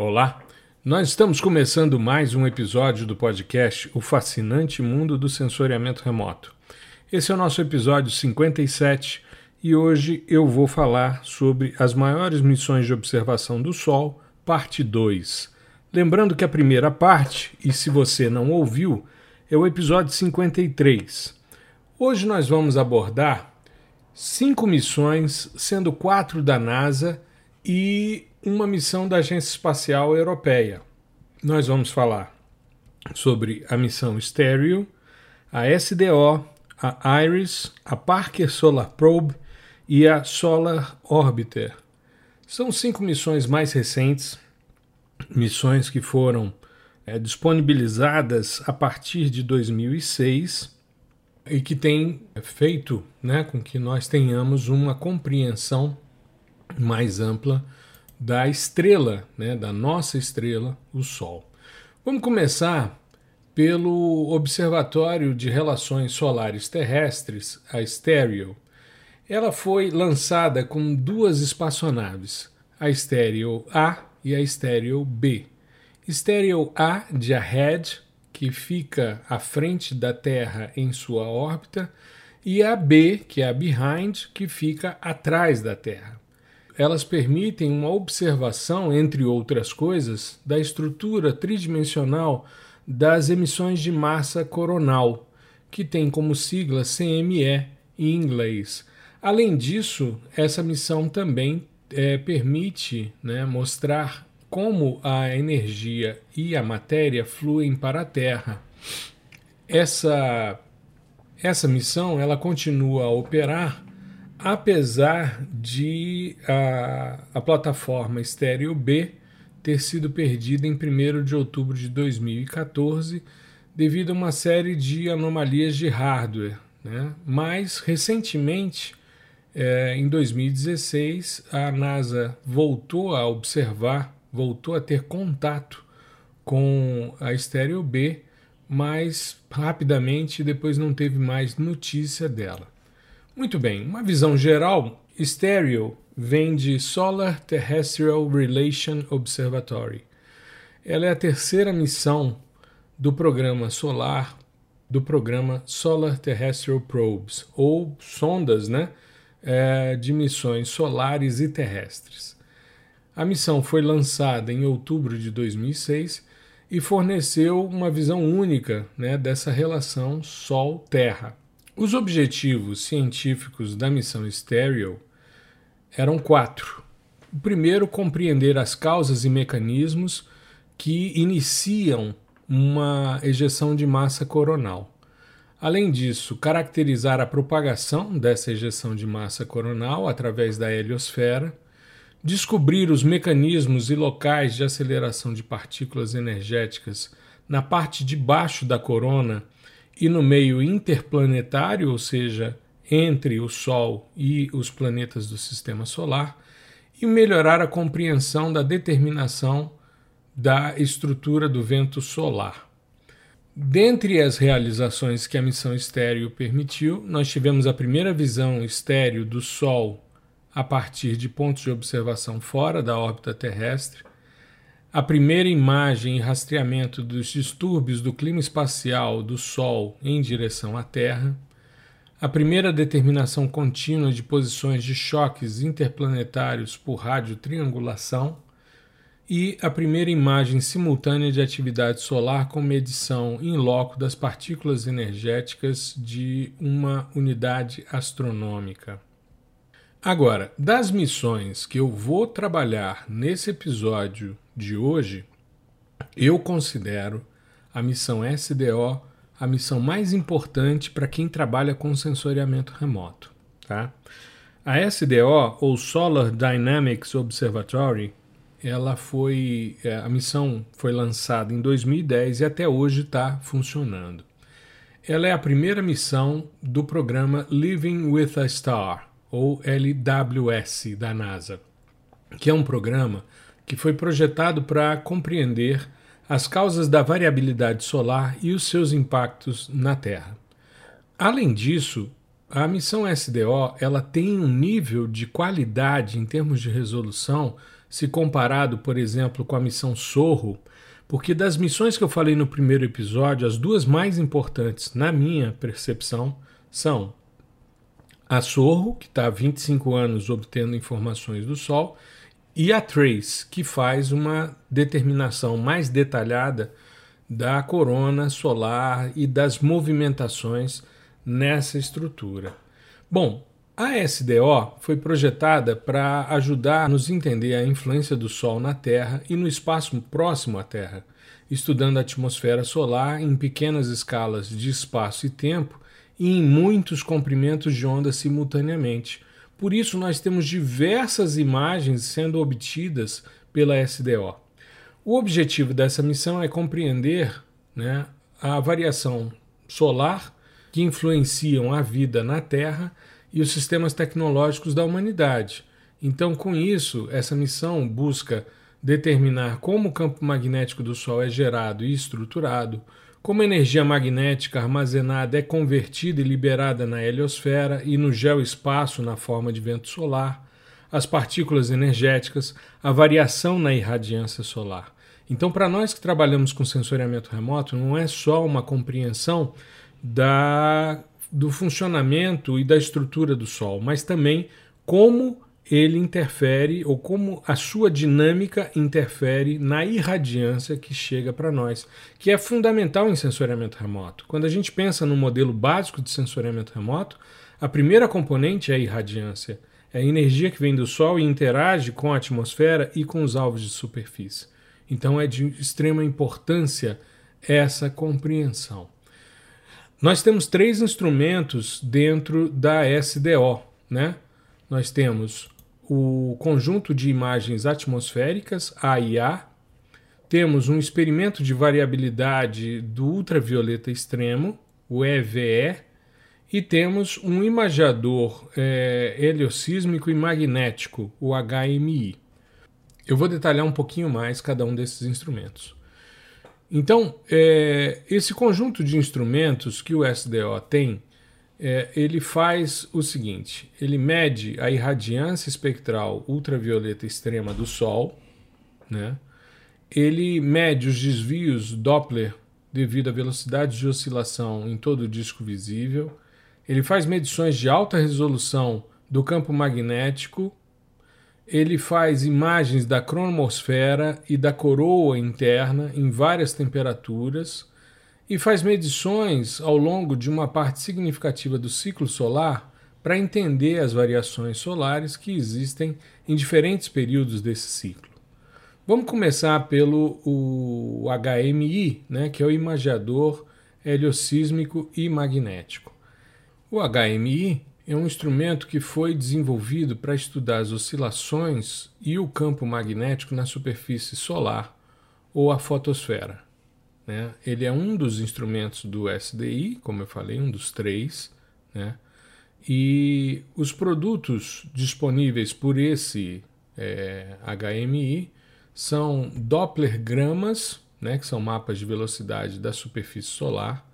Olá, nós estamos começando mais um episódio do podcast O Fascinante Mundo do Sensoriamento Remoto. Esse é o nosso episódio 57 e hoje eu vou falar sobre as maiores missões de observação do Sol, parte 2. Lembrando que a primeira parte, e se você não ouviu, é o episódio 53. Hoje nós vamos abordar cinco missões, sendo quatro da NASA e uma missão da Agência Espacial Europeia. Nós vamos falar sobre a missão Stereo, a SDO, a IRIS, a Parker Solar Probe e a Solar Orbiter. São cinco missões mais recentes, missões que foram é, disponibilizadas a partir de 2006 e que têm feito né, com que nós tenhamos uma compreensão mais ampla da estrela, né, da nossa estrela, o Sol. Vamos começar pelo Observatório de Relações Solares Terrestres, a Stereo. Ela foi lançada com duas espaçonaves, a Stereo A e a Stereo B. Stereo A de Ahead, que fica à frente da Terra em sua órbita, e a B, que é a Behind, que fica atrás da Terra elas permitem uma observação, entre outras coisas, da estrutura tridimensional das emissões de massa coronal, que tem como sigla CME em inglês. Além disso, essa missão também é, permite né, mostrar como a energia e a matéria fluem para a Terra. Essa, essa missão ela continua a operar apesar de a, a plataforma Stereo B ter sido perdida em 1 de outubro de 2014 devido a uma série de anomalias de hardware. Né? Mas, recentemente, é, em 2016, a NASA voltou a observar, voltou a ter contato com a Stereo B, mas rapidamente depois não teve mais notícia dela. Muito bem, uma visão geral, Stereo vem de Solar Terrestrial Relation Observatory. Ela é a terceira missão do programa solar, do programa Solar Terrestrial Probes, ou sondas né, é, de missões solares e terrestres. A missão foi lançada em outubro de 2006 e forneceu uma visão única né, dessa relação Sol-Terra. Os objetivos científicos da missão Stereo eram quatro. O primeiro, compreender as causas e mecanismos que iniciam uma ejeção de massa coronal. Além disso, caracterizar a propagação dessa ejeção de massa coronal através da heliosfera, descobrir os mecanismos e locais de aceleração de partículas energéticas na parte de baixo da corona e no meio interplanetário, ou seja, entre o Sol e os planetas do sistema solar, e melhorar a compreensão da determinação da estrutura do vento solar. Dentre as realizações que a missão estéreo permitiu, nós tivemos a primeira visão estéreo do Sol a partir de pontos de observação fora da órbita terrestre, a primeira imagem e rastreamento dos distúrbios do clima espacial do Sol em direção à Terra, a primeira determinação contínua de posições de choques interplanetários por radiotriangulação e a primeira imagem simultânea de atividade solar com medição in loco das partículas energéticas de uma unidade astronômica. Agora, das missões que eu vou trabalhar nesse episódio de hoje, eu considero a missão SDO a missão mais importante para quem trabalha com sensoriamento remoto. Tá? A SDO, ou Solar Dynamics Observatory, ela foi é, a missão foi lançada em 2010 e até hoje está funcionando. Ela é a primeira missão do programa Living with a Star, ou LWS da NASA, que é um programa que foi projetado para compreender as causas da variabilidade solar e os seus impactos na Terra. Além disso, a missão SDO ela tem um nível de qualidade em termos de resolução se comparado, por exemplo, com a missão Sorro, porque das missões que eu falei no primeiro episódio, as duas mais importantes, na minha percepção, são a Sorro, que está há 25 anos obtendo informações do Sol, e a Trace, que faz uma determinação mais detalhada da corona solar e das movimentações nessa estrutura. Bom, a SDO foi projetada para ajudar a nos entender a influência do Sol na Terra e no espaço próximo à Terra, estudando a atmosfera solar em pequenas escalas de espaço e tempo e em muitos comprimentos de onda simultaneamente. Por isso, nós temos diversas imagens sendo obtidas pela SDO. O objetivo dessa missão é compreender né, a variação solar que influenciam a vida na Terra e os sistemas tecnológicos da humanidade. Então, com isso, essa missão busca determinar como o campo magnético do Sol é gerado e estruturado, como a energia magnética armazenada é convertida e liberada na heliosfera e no geoespaço na forma de vento solar, as partículas energéticas, a variação na irradiância solar. Então, para nós que trabalhamos com sensoriamento remoto, não é só uma compreensão da, do funcionamento e da estrutura do Sol, mas também como ele interfere ou como a sua dinâmica interfere na irradiância que chega para nós, que é fundamental em sensoriamento remoto. Quando a gente pensa no modelo básico de sensoriamento remoto, a primeira componente é a irradiância, é a energia que vem do Sol e interage com a atmosfera e com os alvos de superfície. Então é de extrema importância essa compreensão. Nós temos três instrumentos dentro da SDO, né? Nós temos o conjunto de imagens atmosféricas, AIA, temos um experimento de variabilidade do ultravioleta extremo, o EVE, e temos um imagiador é, heliosísmico e magnético, o HMI. Eu vou detalhar um pouquinho mais cada um desses instrumentos. Então, é, esse conjunto de instrumentos que o SDO tem, é, ele faz o seguinte: ele mede a irradiância espectral ultravioleta extrema do Sol, né? ele mede os desvios Doppler devido à velocidade de oscilação em todo o disco visível, ele faz medições de alta resolução do campo magnético. Ele faz imagens da cronomosfera e da coroa interna em várias temperaturas e faz medições ao longo de uma parte significativa do ciclo solar para entender as variações solares que existem em diferentes períodos desse ciclo. Vamos começar pelo HMI, né, que é o imagiador heliosísmico e magnético. O HMI é um instrumento que foi desenvolvido para estudar as oscilações e o campo magnético na superfície solar ou a fotosfera. Né? Ele é um dos instrumentos do SDI, como eu falei, um dos três. Né? E os produtos disponíveis por esse é, HMI são Dopplergramas, né, que são mapas de velocidade da superfície solar,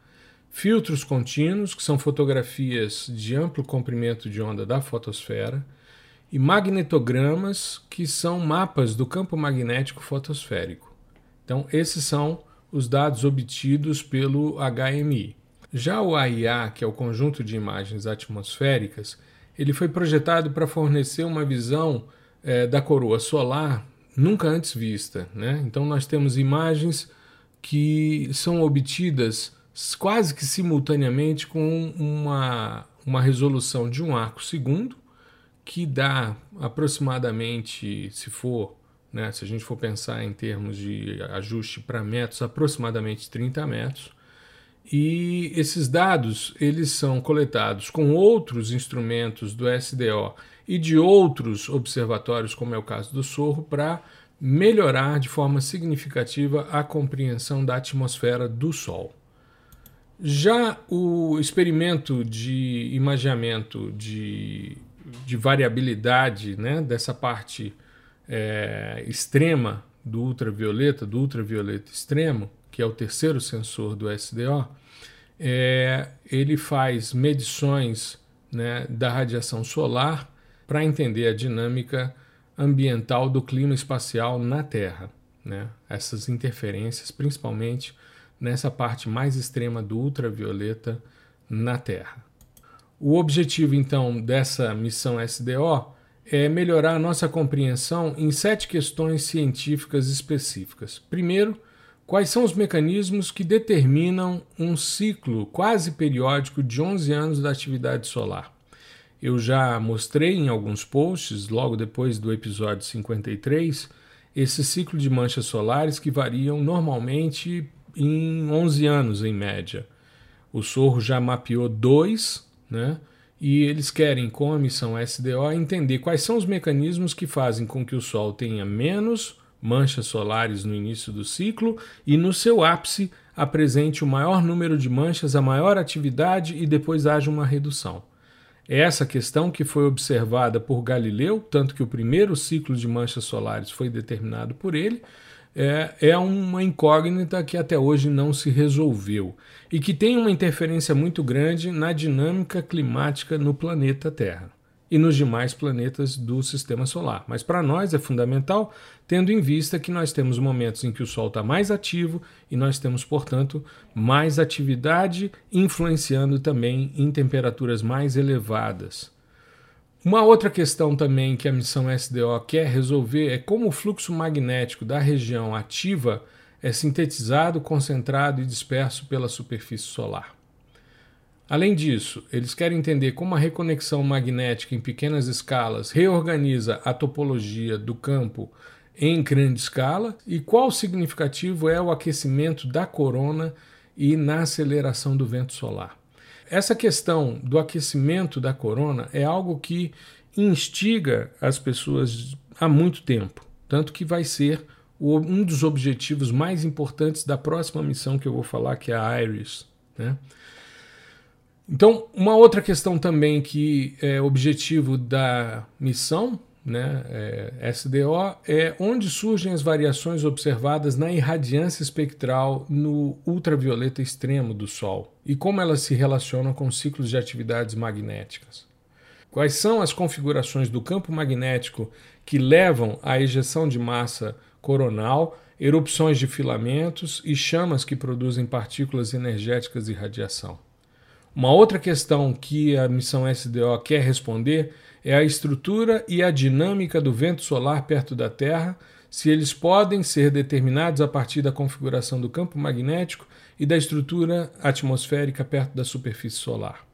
filtros contínuos, que são fotografias de amplo comprimento de onda da fotosfera, e magnetogramas, que são mapas do campo magnético fotosférico. Então, esses são os dados obtidos pelo HMI. Já o AIA, que é o conjunto de imagens atmosféricas, ele foi projetado para fornecer uma visão é, da coroa solar nunca antes vista. Né? Então, nós temos imagens que são obtidas quase que simultaneamente com uma, uma resolução de um arco segundo, que dá aproximadamente, se for, né, se a gente for pensar em termos de ajuste para metros, aproximadamente 30 metros. E esses dados eles são coletados com outros instrumentos do SDO e de outros observatórios, como é o caso do Sorro, para melhorar de forma significativa a compreensão da atmosfera do Sol. Já o experimento de imaginamento de, de variabilidade né, dessa parte é, extrema do ultravioleta, do ultravioleta extremo, que é o terceiro sensor do SDO, é, ele faz medições né, da radiação solar para entender a dinâmica ambiental do clima espacial na Terra. Né? Essas interferências, principalmente nessa parte mais extrema do ultravioleta na Terra. O objetivo, então, dessa missão SDO é melhorar a nossa compreensão em sete questões científicas específicas. Primeiro, quais são os mecanismos que determinam um ciclo quase periódico de 11 anos da atividade solar? Eu já mostrei em alguns posts, logo depois do episódio 53, esse ciclo de manchas solares que variam normalmente em 11 anos em média. O Sorro já mapeou dois, né? E eles querem, com a missão SDO, entender quais são os mecanismos que fazem com que o Sol tenha menos manchas solares no início do ciclo e no seu ápice apresente o maior número de manchas, a maior atividade e depois haja uma redução. É essa questão que foi observada por Galileu, tanto que o primeiro ciclo de manchas solares foi determinado por ele, é, é uma incógnita que até hoje não se resolveu e que tem uma interferência muito grande na dinâmica climática no planeta Terra e nos demais planetas do sistema solar. Mas para nós é fundamental, tendo em vista que nós temos momentos em que o Sol está mais ativo e nós temos, portanto, mais atividade, influenciando também em temperaturas mais elevadas. Uma outra questão também que a missão SDO quer resolver é como o fluxo magnético da região ativa é sintetizado, concentrado e disperso pela superfície solar. Além disso, eles querem entender como a reconexão magnética em pequenas escalas reorganiza a topologia do campo em grande escala e qual significativo é o aquecimento da corona e na aceleração do vento solar. Essa questão do aquecimento da corona é algo que instiga as pessoas há muito tempo, tanto que vai ser um dos objetivos mais importantes da próxima missão que eu vou falar, que é a IRIS. Né? Então, uma outra questão também que é objetivo da missão né, é, SDO, é onde surgem as variações observadas na irradiância espectral no ultravioleta extremo do Sol e como elas se relacionam com ciclos de atividades magnéticas. Quais são as configurações do campo magnético que levam à ejeção de massa coronal, erupções de filamentos e chamas que produzem partículas energéticas e radiação? Uma outra questão que a missão SDO quer responder é a estrutura e a dinâmica do vento solar perto da Terra, se eles podem ser determinados a partir da configuração do campo magnético e da estrutura atmosférica perto da superfície solar.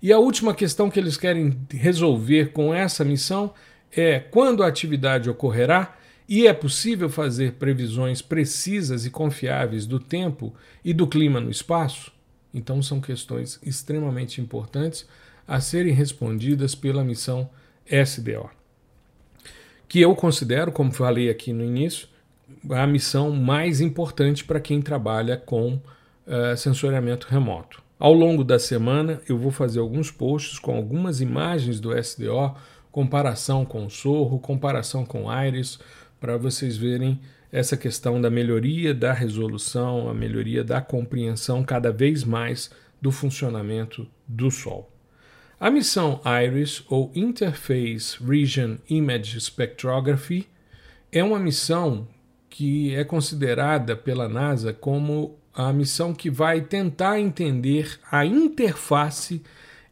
E a última questão que eles querem resolver com essa missão é quando a atividade ocorrerá e é possível fazer previsões precisas e confiáveis do tempo e do clima no espaço? Então, são questões extremamente importantes a serem respondidas pela missão SDO, que eu considero, como falei aqui no início, a missão mais importante para quem trabalha com uh, sensoriamento remoto. Ao longo da semana, eu vou fazer alguns posts com algumas imagens do SDO, comparação com o Sorro, comparação com o Iris, para vocês verem essa questão da melhoria da resolução, a melhoria da compreensão cada vez mais do funcionamento do Sol. A missão IRIS, ou Interface Region Image Spectrography, é uma missão que é considerada pela NASA como a missão que vai tentar entender a interface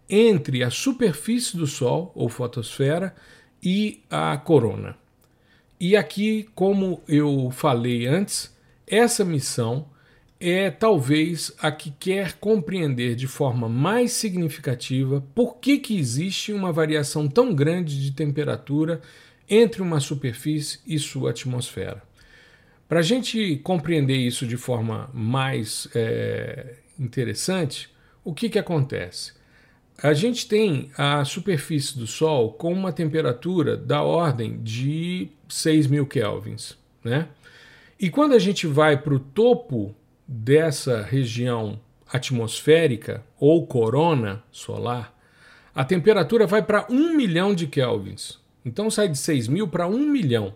entre a superfície do Sol, ou fotosfera, e a corona. E aqui, como eu falei antes, essa missão é talvez a que quer compreender de forma mais significativa por que, que existe uma variação tão grande de temperatura entre uma superfície e sua atmosfera. Para a gente compreender isso de forma mais é, interessante, o que, que acontece? A gente tem a superfície do Sol com uma temperatura da ordem de 6 mil kelvins. Né? E quando a gente vai para o topo dessa região atmosférica ou corona solar, a temperatura vai para 1 milhão de kelvins. Então sai de 6 mil para 1 milhão.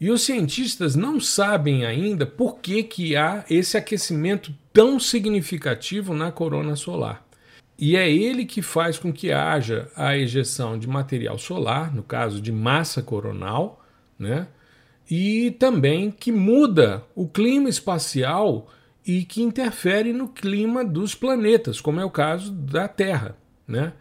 E os cientistas não sabem ainda por que, que há esse aquecimento tão significativo na corona solar. E é ele que faz com que haja a ejeção de material solar, no caso de massa coronal, né? e também que muda o clima espacial e que interfere no clima dos planetas, como é o caso da Terra. Né?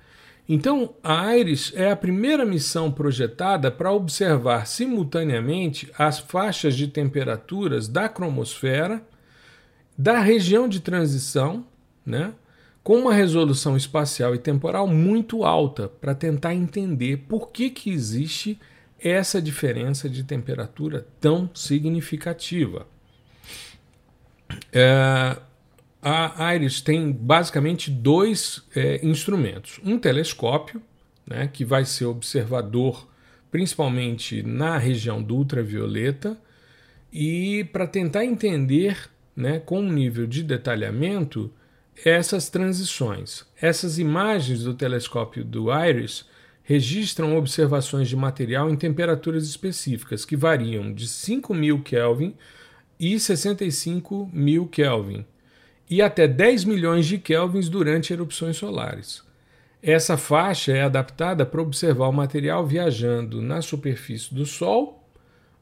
Então, a IRIS é a primeira missão projetada para observar simultaneamente as faixas de temperaturas da cromosfera, da região de transição, né, com uma resolução espacial e temporal muito alta, para tentar entender por que, que existe essa diferença de temperatura tão significativa. É, a IRIS tem basicamente dois é, instrumentos: um telescópio, né, que vai ser observador principalmente na região do ultravioleta, e para tentar entender né, com um nível de detalhamento essas transições. Essas imagens do telescópio do IRIS registram observações de material em temperaturas específicas que variam de 5.000 Kelvin e 65.000 Kelvin e até 10 milhões de kelvins durante erupções solares. Essa faixa é adaptada para observar o material viajando na superfície do Sol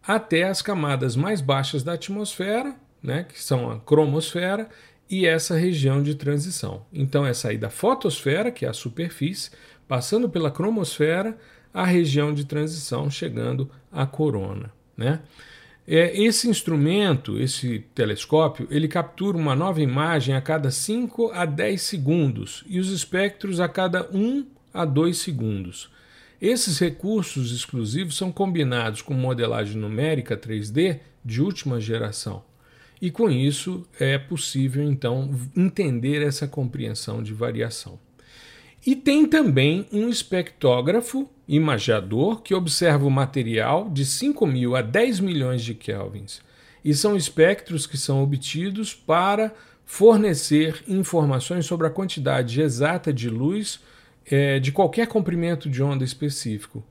até as camadas mais baixas da atmosfera, né, que são a cromosfera, e essa região de transição. Então é sair da fotosfera, que é a superfície, passando pela cromosfera, a região de transição, chegando à corona. Né? É, esse instrumento, esse telescópio, ele captura uma nova imagem a cada 5 a 10 segundos e os espectros a cada 1 a 2 segundos. Esses recursos exclusivos são combinados com modelagem numérica 3D de última geração. E com isso é possível então entender essa compreensão de variação. E tem também um espectrógrafo imageador que observa o material de 5 mil a 10 milhões de kelvins. E são espectros que são obtidos para fornecer informações sobre a quantidade exata de luz é, de qualquer comprimento de onda específico.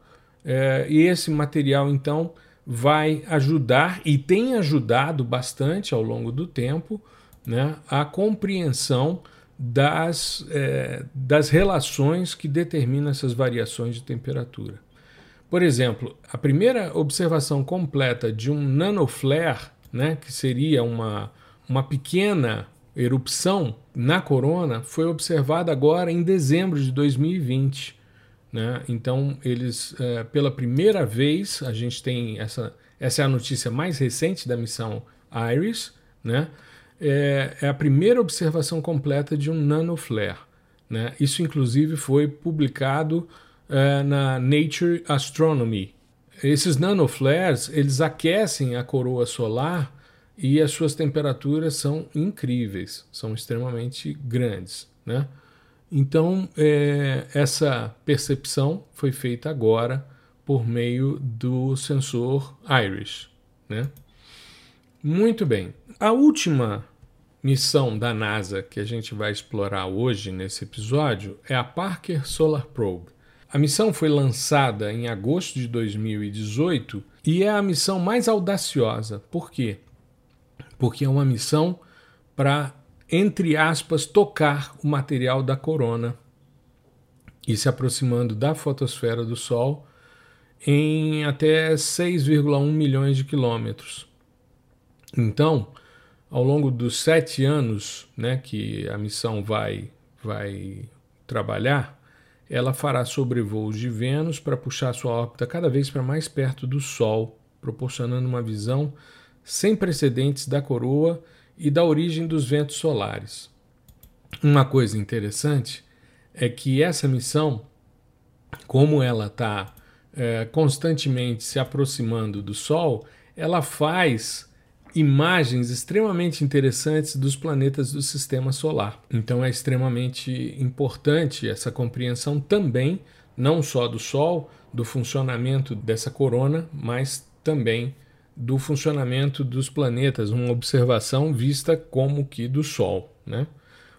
É, e esse material, então, vai ajudar e tem ajudado bastante ao longo do tempo né, a compreensão das, é, das relações que determinam essas variações de temperatura. Por exemplo, a primeira observação completa de um nanoflare, né, que seria uma, uma pequena erupção na corona, foi observada agora em dezembro de 2020. Né? Então, eles, é, pela primeira vez, a gente tem essa, essa é a notícia mais recente da missão IRIS, né? É, é a primeira observação completa de um nanoflare. Né? Isso, inclusive, foi publicado é, na Nature Astronomy. Esses nanoflares eles aquecem a coroa solar e as suas temperaturas são incríveis, são extremamente grandes. Né? Então, é, essa percepção foi feita agora por meio do sensor IRIS. Né? Muito bem. A última missão da NASA que a gente vai explorar hoje nesse episódio é a Parker Solar Probe. A missão foi lançada em agosto de 2018 e é a missão mais audaciosa. Por quê? Porque é uma missão para, entre aspas, tocar o material da corona e se aproximando da fotosfera do Sol em até 6,1 milhões de quilômetros. Então, ao longo dos sete anos né, que a missão vai, vai trabalhar, ela fará sobrevoos de Vênus para puxar sua órbita cada vez para mais perto do Sol, proporcionando uma visão sem precedentes da coroa e da origem dos ventos solares. Uma coisa interessante é que essa missão, como ela está é, constantemente se aproximando do Sol, ela faz imagens extremamente interessantes dos planetas do sistema solar. Então é extremamente importante essa compreensão também, não só do Sol, do funcionamento dessa corona, mas também do funcionamento dos planetas, uma observação vista como que do Sol. Né?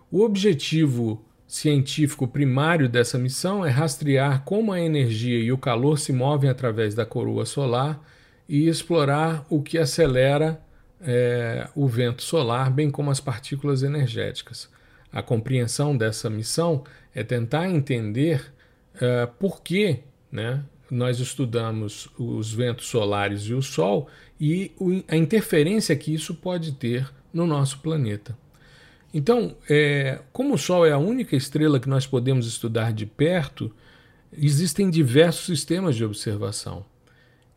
O objetivo científico primário dessa missão é rastrear como a energia e o calor se movem através da coroa solar e explorar o que acelera é, o vento solar, bem como as partículas energéticas. A compreensão dessa missão é tentar entender é, por que né, nós estudamos os ventos solares e o Sol e a interferência que isso pode ter no nosso planeta. Então, é, como o Sol é a única estrela que nós podemos estudar de perto, existem diversos sistemas de observação.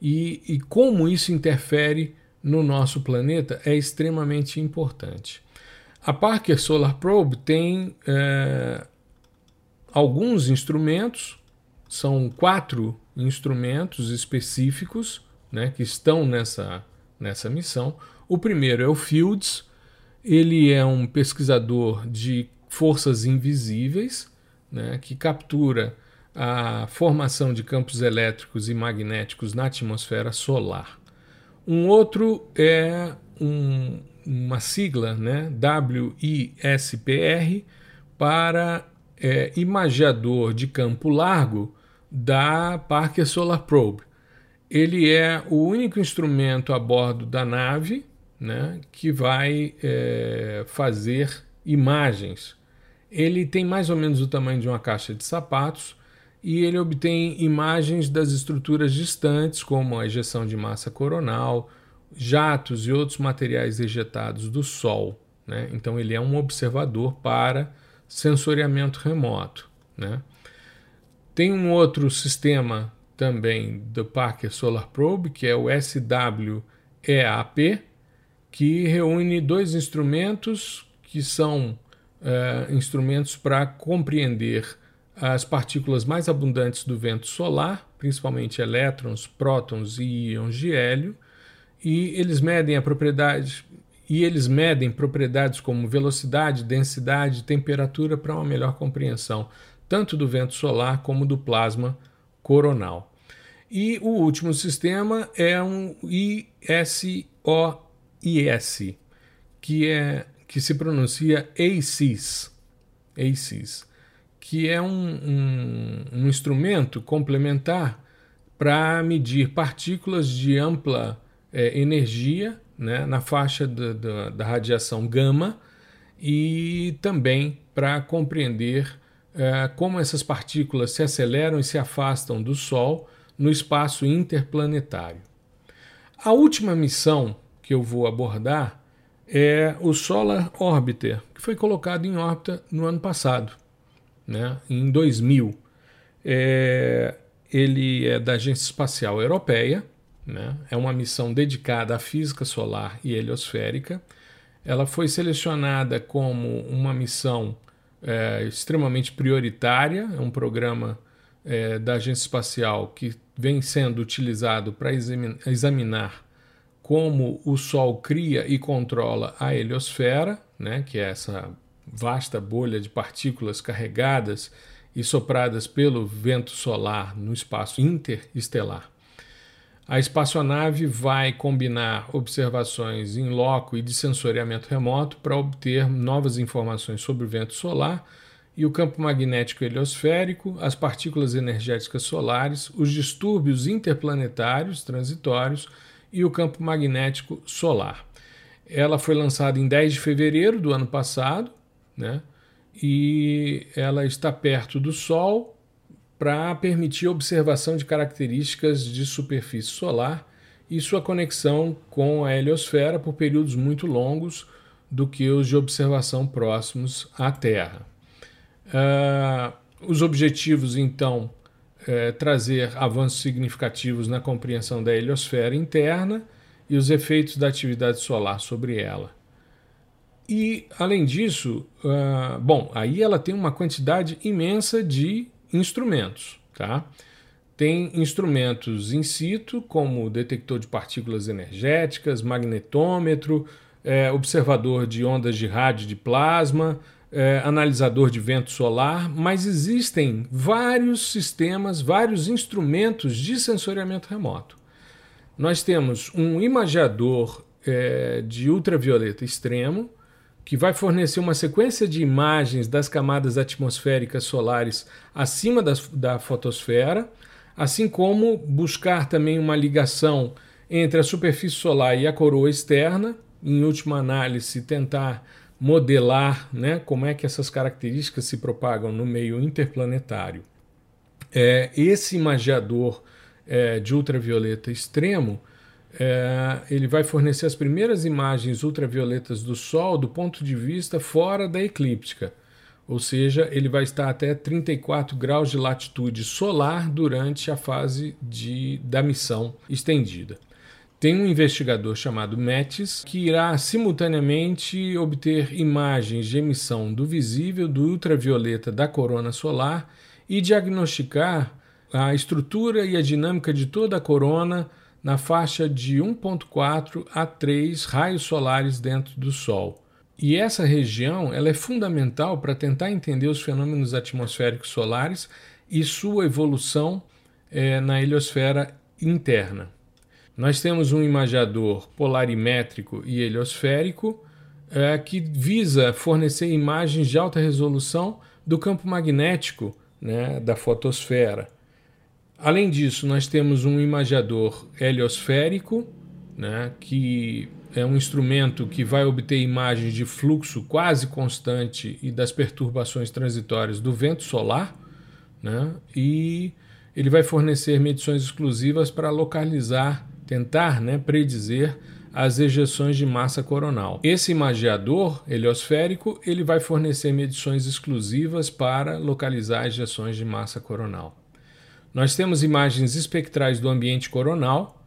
E, e como isso interfere no nosso planeta é extremamente importante. A Parker Solar Probe tem é, alguns instrumentos, são quatro instrumentos específicos né, que estão nessa, nessa missão. O primeiro é o Fields, ele é um pesquisador de forças invisíveis, né, que captura a formação de campos elétricos e magnéticos na atmosfera solar. Um outro é um, uma sigla, né, WISPR, para é, de campo largo da Parker Solar Probe. Ele é o único instrumento a bordo da nave né, que vai é, fazer imagens. Ele tem mais ou menos o tamanho de uma caixa de sapatos e ele obtém imagens das estruturas distantes, como a ejeção de massa coronal, jatos e outros materiais ejetados do Sol. Né? Então, ele é um observador para sensoriamento remoto. Né? Tem um outro sistema também do Parker Solar Probe, que é o SWEAP, que reúne dois instrumentos que são uh, instrumentos para compreender as partículas mais abundantes do vento solar, principalmente elétrons, prótons e íons de hélio, e eles medem a propriedade e eles medem propriedades como velocidade, densidade, temperatura para uma melhor compreensão tanto do vento solar como do plasma coronal. E o último sistema é um ISOIS, que é que se pronuncia ACIS, ACIS que é um, um, um instrumento complementar para medir partículas de ampla é, energia né, na faixa da, radiação gama e também para compreender é, como essas partículas se aceleram e se afastam do Sol no espaço interplanetário. A última missão que eu vou abordar é o Solar Orbiter, que foi colocado em órbita no ano passado né, em 2000. É, ele é da Agência Espacial Europeia, né, é uma missão dedicada à física solar e heliosférica. Ela foi selecionada como uma missão é, extremamente prioritária, é um programa é, da Agência Espacial que vem sendo utilizado para examinar como o Sol cria e controla a heliosfera, né, que é essa vasta bolha de partículas carregadas e sopradas pelo vento solar no espaço interestelar. A espaçonave vai combinar observações em loco e de sensoriamento remoto para obter novas informações sobre o vento solar e o campo magnético heliosférico, as partículas energéticas solares, os distúrbios interplanetários transitórios e o campo magnético solar. Ela foi lançada em 10 de fevereiro do ano passado né? e ela está perto do Sol para permitir a observação de características de superfície solar e sua conexão com a heliosfera por períodos muito longos do que os de observação próximos à Terra. Uh, os objetivos, então, é trazer avanços significativos na compreensão da heliosfera interna e os efeitos da atividade solar sobre ela. E, além disso, uh, bom, aí ela tem uma quantidade imensa de instrumentos, tá? Tem instrumentos in situ, como detector de partículas energéticas, magnetômetro, é, observador de ondas de rádio de plasma, é, analisador de vento solar, mas existem vários sistemas, vários instrumentos de sensoriamento remoto. Nós temos um imagiador é, de ultravioleta extremo, que vai fornecer uma sequência de imagens das camadas atmosféricas solares acima da fotosfera, assim como buscar também uma ligação entre a superfície solar e a coroa externa, em última análise, tentar modelar né, como é que essas características se propagam no meio interplanetário. É, esse imagiador é, de ultravioleta extremo, é, ele vai fornecer as primeiras imagens ultravioletas do Sol do ponto de vista fora da eclíptica, ou seja, ele vai estar até 34 graus de latitude solar durante a fase de, da missão estendida. Tem um investigador chamado METIS que irá simultaneamente obter imagens de emissão do visível do ultravioleta da corona solar e diagnosticar a estrutura e a dinâmica de toda a corona na faixa de 1.4 a 3 raios solares dentro do Sol. E essa região ela é fundamental para tentar entender os fenômenos atmosféricos solares e sua evolução é, na heliosfera interna. Nós temos um imagiador polarimétrico e heliosférico é, que visa fornecer imagens de alta resolução do campo magnético né, da fotosfera. Além disso, nós temos um imagiador heliosférico, né, que é um instrumento que vai obter imagens de fluxo quase constante e das perturbações transitórias do vento solar, né, e ele vai fornecer medições exclusivas para localizar tentar né, predizer as ejeções de massa coronal. Esse imagiador heliosférico ele vai fornecer medições exclusivas para localizar ejeções de massa coronal. Nós temos imagens espectrais do ambiente coronal,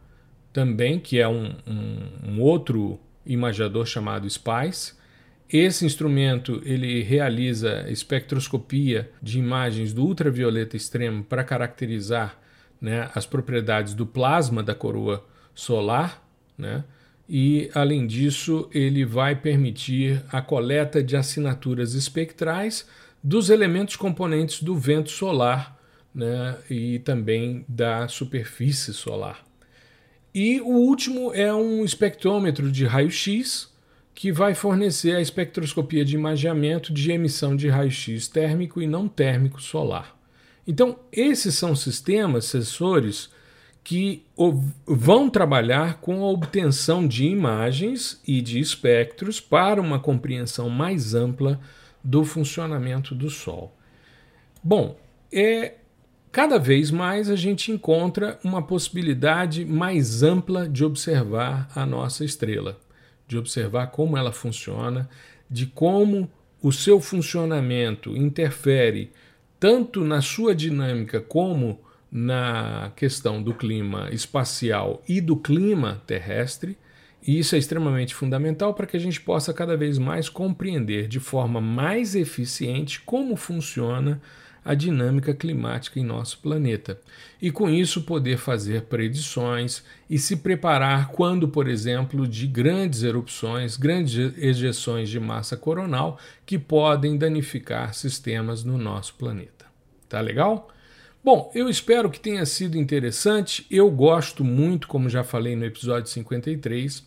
também, que é um, um, um outro imagiador chamado SPICE. Esse instrumento ele realiza espectroscopia de imagens do ultravioleta extremo para caracterizar né, as propriedades do plasma da coroa solar, né? e além disso, ele vai permitir a coleta de assinaturas espectrais dos elementos componentes do vento solar né? e também da superfície solar. E o último é um espectrômetro de raio-x que vai fornecer a espectroscopia de imageamento de emissão de raio-x térmico e não térmico solar. Então, esses são sistemas, sensores, que vão trabalhar com a obtenção de imagens e de espectros para uma compreensão mais ampla do funcionamento do Sol. Bom, é cada vez mais a gente encontra uma possibilidade mais ampla de observar a nossa estrela, de observar como ela funciona, de como o seu funcionamento interfere tanto na sua dinâmica como na questão do clima espacial e do clima terrestre, e isso é extremamente fundamental para que a gente possa cada vez mais compreender de forma mais eficiente como funciona a dinâmica climática em nosso planeta. E com isso poder fazer predições e se preparar quando, por exemplo, de grandes erupções, grandes ejeções de massa coronal que podem danificar sistemas no nosso planeta. Tá legal? Bom, eu espero que tenha sido interessante. Eu gosto muito, como já falei no episódio 53,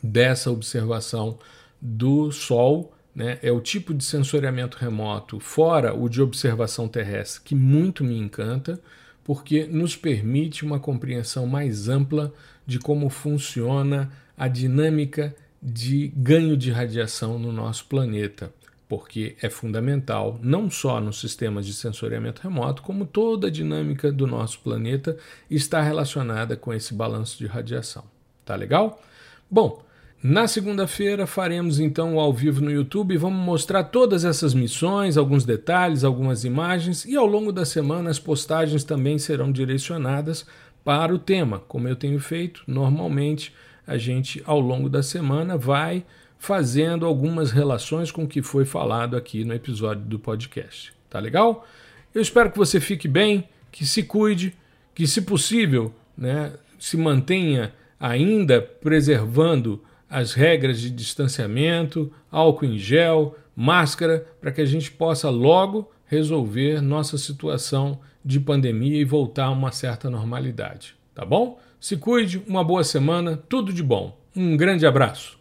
dessa observação do Sol. Né? É o tipo de sensoriamento remoto, fora o de observação terrestre, que muito me encanta, porque nos permite uma compreensão mais ampla de como funciona a dinâmica de ganho de radiação no nosso planeta porque é fundamental não só nos sistemas de sensoriamento remoto, como toda a dinâmica do nosso planeta está relacionada com esse balanço de radiação. Tá legal? Bom, na segunda-feira faremos então o ao vivo no YouTube e vamos mostrar todas essas missões, alguns detalhes, algumas imagens e ao longo da semana as postagens também serão direcionadas para o tema, como eu tenho feito normalmente. A gente ao longo da semana vai fazendo algumas relações com o que foi falado aqui no episódio do podcast. Tá legal? Eu espero que você fique bem, que se cuide, que, se possível, né, se mantenha ainda preservando as regras de distanciamento, álcool em gel, máscara, para que a gente possa logo resolver nossa situação de pandemia e voltar a uma certa normalidade. Tá bom? Se cuide, uma boa semana, tudo de bom. Um grande abraço.